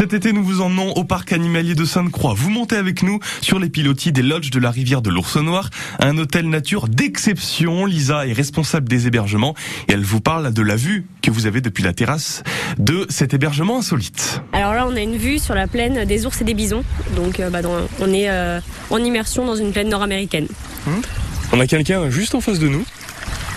Cet été, nous vous emmenons au parc animalier de Sainte-Croix. Vous montez avec nous sur les pilotis des lodges de la rivière de l'Ours Noir, un hôtel nature d'exception. Lisa est responsable des hébergements et elle vous parle de la vue que vous avez depuis la terrasse de cet hébergement insolite. Alors là, on a une vue sur la plaine des ours et des bisons. Donc, euh, bah, dans- on est euh, en immersion dans une plaine nord-américaine. On a quelqu'un juste en face de nous.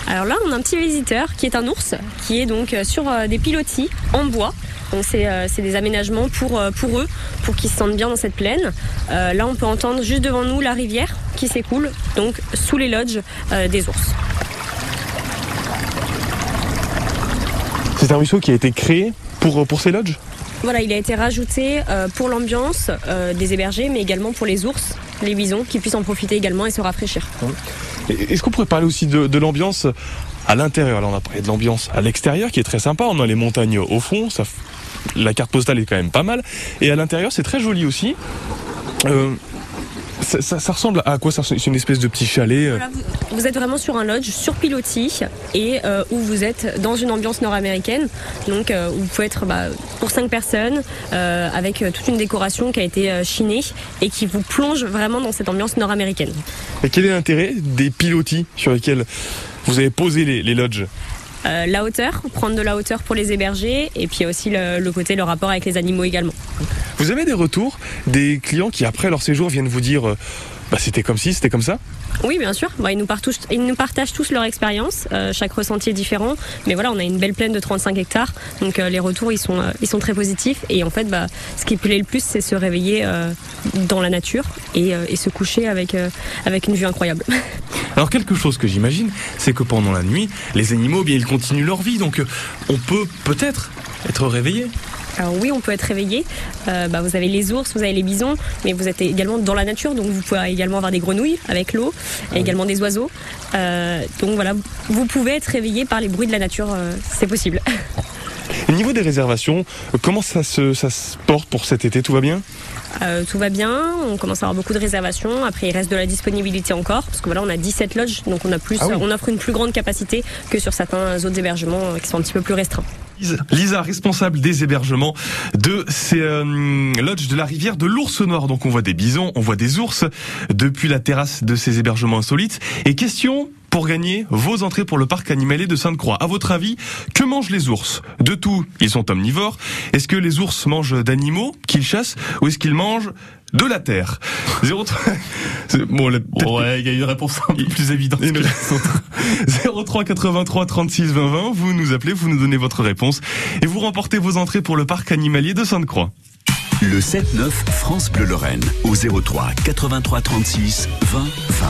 Alors là, on a un petit visiteur qui est un ours, qui est donc euh, sur des pilotis en bois. Donc c'est euh, c'est des aménagements pour, euh, pour eux, pour qu'ils se sentent bien dans cette plaine. Euh, là, on peut entendre juste devant nous la rivière qui s'écoule, donc sous les lodges euh, des ours. C'est un ruisseau qui a été créé pour, pour ces lodges? Voilà, il a été rajouté euh, pour l'ambiance euh, des hébergés, mais également pour les ours, les bisons, qui puissent en profiter également et se rafraîchir. Est-ce qu'on pourrait parler aussi de, de l'ambiance à l'intérieur? Là, on a parlé de l'ambiance à l'extérieur qui est très sympa. On a les montagnes au fond. Ça, la carte postale est quand même pas mal. Et à l'intérieur, c'est très joli aussi. Euh, ça, ça- ça ressemble à quoi? Ça ressemble- C'est une espèce de petit chalet. euh. Voilà, vous, vous êtes vraiment sur un lodge sur pilotis et euh, où vous êtes dans une ambiance nord-américaine. Donc euh, où vous pouvez être bah, pour cinq personnes euh, avec toute une décoration qui a été chinée et qui vous plonge vraiment dans cette ambiance nord-américaine. Et quel est l'intérêt des pilotis sur lesquels vous avez posé les, les lodges? Euh, la hauteur, prendre de la hauteur pour les héberger et puis aussi le, le côté, le rapport avec les animaux également. Vous avez des retours des clients qui, après leur séjour, viennent vous dire euh, bah, c'était comme ci, c'était comme ça? Oui, bien sûr. Bah, ils, nous partagent, ils nous partagent tous leur expérience. Euh, chaque ressenti est différent. Mais voilà, on a une belle plaine de 35 hectares. Donc euh, les retours, ils sont, euh, ils sont très positifs. Et en fait, bah, ce qui plaît le plus, c'est se réveiller dans la nature et, et se coucher avec, avec une vue incroyable. Alors quelque chose que j'imagine, c'est que pendant la nuit, les animaux, eh bien, ils continuent leur vie, donc euh, on peut peut-être être réveillé. Alors oui, on peut être réveillé. Euh, bah, vous avez les ours, vous avez les bisons, mais vous êtes également dans la nature, donc vous pouvez également avoir des grenouilles avec l'eau, et également des oiseaux. Euh, donc voilà, vous pouvez être réveillé par les bruits de la nature, euh, c'est possible. Au niveau des réservations, euh, comment ça se, ça se porte pour cet été? Tout va bien? Euh, tout va bien, on commence à avoir beaucoup de réservations. Après, il reste de la disponibilité encore, parce que voilà, on a 17 lodges, donc on a plus, Ah oui. on offre une plus grande capacité que sur certains autres hébergements euh, qui sont un petit peu plus restreints. Lisa- Lisa, responsable des hébergements de ces euh, lodges de la rivière de l'Ours Noir. Donc on voit des bisons, on voit des ours depuis la terrasse de ces hébergements insolites. Et question pour gagner vos entrées pour le parc animalier de Sainte-Croix. À votre avis, que mangent les ours? De tout, ils sont omnivores. Est-ce que les ours mangent d'animaux qu'ils chassent ou est-ce qu'ils mangent de la terre? 03 C'est- Bon, Ouais, il y a une réponse un peu plus évidente que Une- les autres. 03 83 36 20 20, vous nous appelez, vous nous donnez votre réponse et vous remportez vos entrées pour le parc animalier de Sainte-Croix. Le 7-9 France Bleu Lorraine au 03 83 36 20 20.